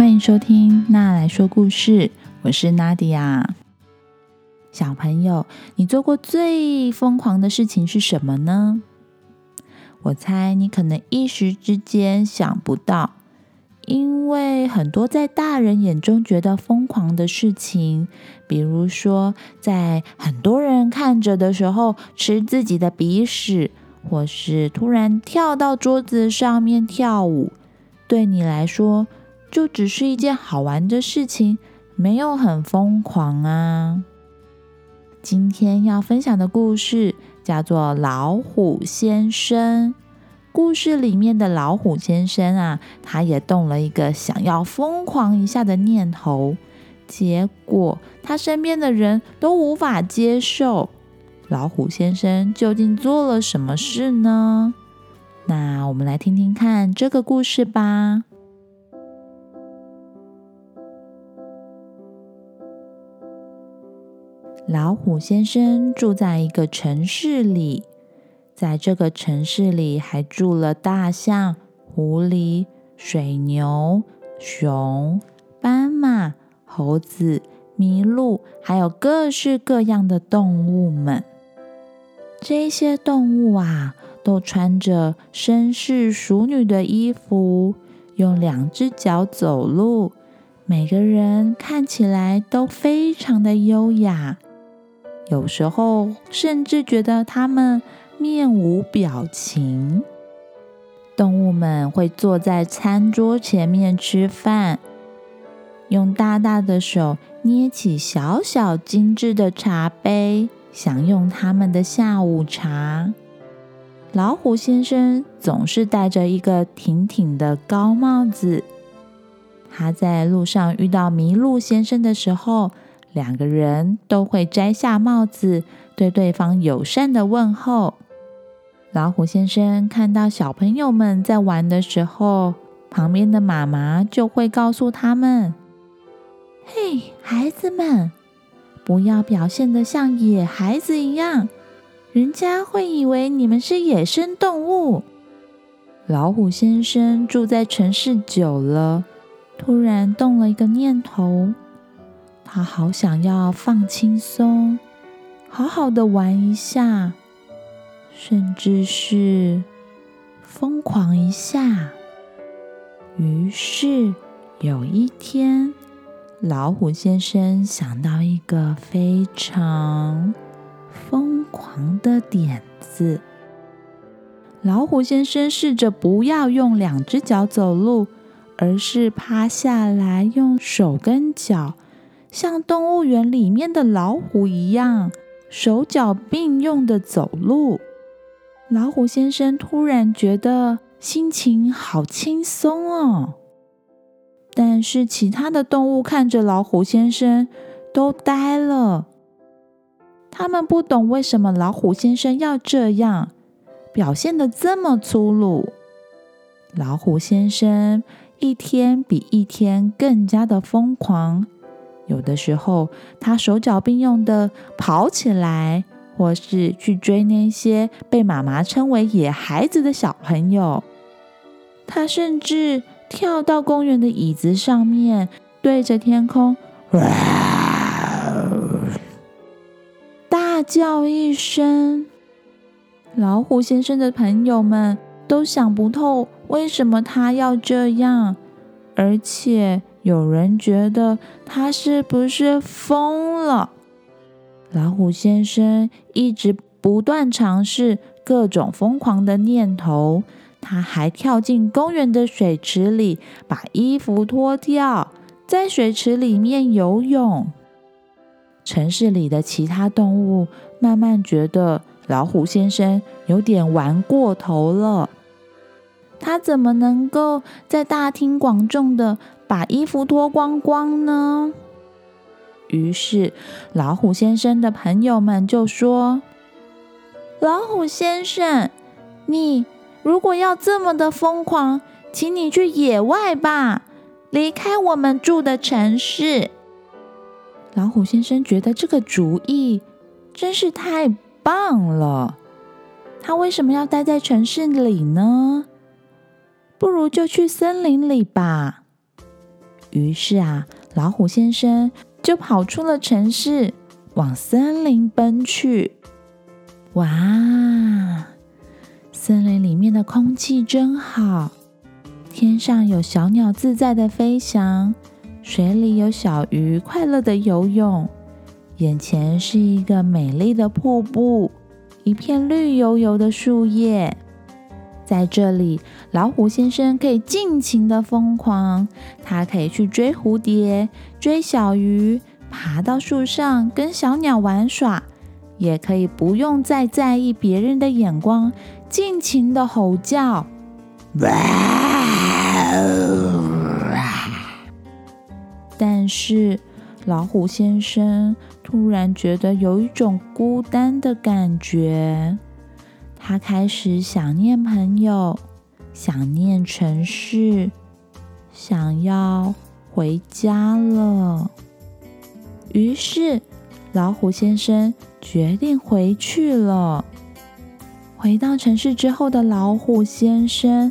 欢迎收听娜来说故事，我是娜迪亚。小朋友，你做过最疯狂的事情是什么呢？我猜你可能一时之间想不到，因为很多在大人眼中觉得疯狂的事情，比如说在很多人看着的时候吃自己的鼻屎，或是突然跳到桌子上面跳舞。对你来说，就只是一件好玩的事情，没有很疯狂啊。今天要分享的故事叫做《老虎先生》。故事里面的老虎先生啊，他也动了一个想要疯狂一下的念头，结果他身边的人都无法接受。老虎先生究竟做了什么事呢？那我们来听听看这个故事吧。老虎先生住在一个城市里，在这个城市里还住了大象、狐狸、水牛、熊、斑马、猴子、麋鹿，还有各式各样的动物们。这些动物啊。都穿着绅士淑女的衣服，用两只脚走路，每个人看起来都非常的优雅。有时候甚至觉得他们面无表情。动物们会坐在餐桌前面吃饭，用大大的手捏起小小精致的茶杯，享用他们的下午茶。老虎先生总是戴着一个挺挺的高帽子。他在路上遇到麋鹿先生的时候，两个人都会摘下帽子，对对方友善的问候。老虎先生看到小朋友们在玩的时候，旁边的妈妈就会告诉他们：“嘿，孩子们，不要表现得像野孩子一样。”人家会以为你们是野生动物。老虎先生住在城市久了，突然动了一个念头，他好想要放轻松，好好的玩一下，甚至是疯狂一下。于是有一天，老虎先生想到一个非常……疯狂的点子。老虎先生试着不要用两只脚走路，而是趴下来，用手跟脚，像动物园里面的老虎一样，手脚并用的走路。老虎先生突然觉得心情好轻松哦。但是其他的动物看着老虎先生，都呆了。他们不懂为什么老虎先生要这样表现的这么粗鲁。老虎先生一天比一天更加的疯狂，有的时候他手脚并用的跑起来，或是去追那些被妈妈称为野孩子的小朋友。他甚至跳到公园的椅子上面，对着天空。大叫一声，老虎先生的朋友们都想不透为什么他要这样，而且有人觉得他是不是疯了。老虎先生一直不断尝试各种疯狂的念头，他还跳进公园的水池里，把衣服脱掉，在水池里面游泳。城市里的其他动物慢慢觉得老虎先生有点玩过头了。他怎么能够在大庭广众的把衣服脱光光呢？于是，老虎先生的朋友们就说：“老虎先生，你如果要这么的疯狂，请你去野外吧，离开我们住的城市。”老虎先生觉得这个主意真是太棒了。他为什么要待在城市里呢？不如就去森林里吧。于是啊，老虎先生就跑出了城市，往森林奔去。哇，森林里面的空气真好，天上有小鸟自在的飞翔，水里有小鱼快乐的游泳，眼前是一个美丽的瀑布，一片绿油油的树叶。在这里，老虎先生可以尽情的疯狂。他可以去追蝴蝶、追小鱼，爬到树上跟小鸟玩耍，也可以不用再在意别人的眼光，尽情的吼叫。但是，老虎先生突然觉得有一种孤单的感觉。他开始想念朋友，想念城市，想要回家了。于是，老虎先生决定回去了。回到城市之后的老虎先生，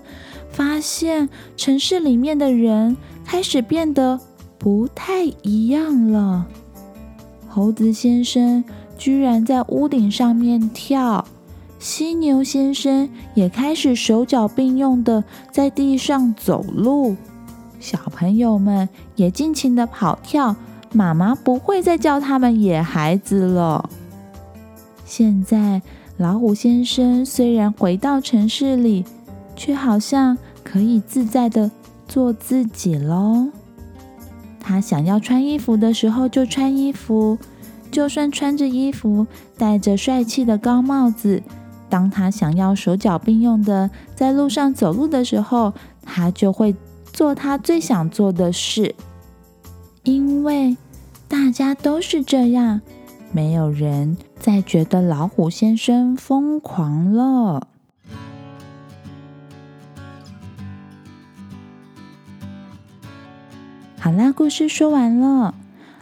发现城市里面的人开始变得不太一样了。猴子先生居然在屋顶上面跳。犀牛先生也开始手脚并用的在地上走路，小朋友们也尽情的跑跳。妈妈不会再叫他们野孩子了。现在，老虎先生虽然回到城市里，却好像可以自在的做自己喽。他想要穿衣服的时候就穿衣服，就算穿着衣服，戴着帅气的高帽子。当他想要手脚并用的在路上走路的时候，他就会做他最想做的事，因为大家都是这样，没有人再觉得老虎先生疯狂了。好啦，故事说完了。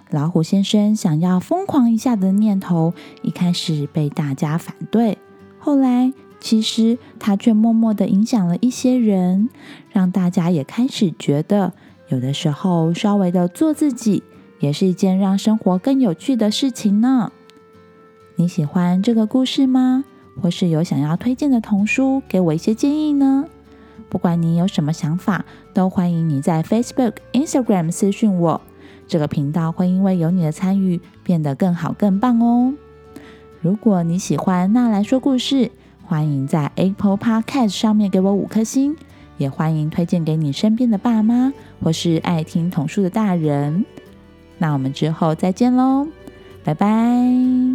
老虎先生想要疯狂一下的念头，一开始被大家反对。后来，其实他却默默的影响了一些人，让大家也开始觉得，有的时候稍微的做自己，也是一件让生活更有趣的事情呢。你喜欢这个故事吗？或是有想要推荐的童书，给我一些建议呢？不管你有什么想法，都欢迎你在 Facebook、Instagram 私讯我。这个频道会因为有你的参与，变得更好、更棒哦。如果你喜欢那来说故事，欢迎在 Apple Podcast 上面给我五颗星，也欢迎推荐给你身边的爸妈或是爱听童书的大人。那我们之后再见喽，拜拜。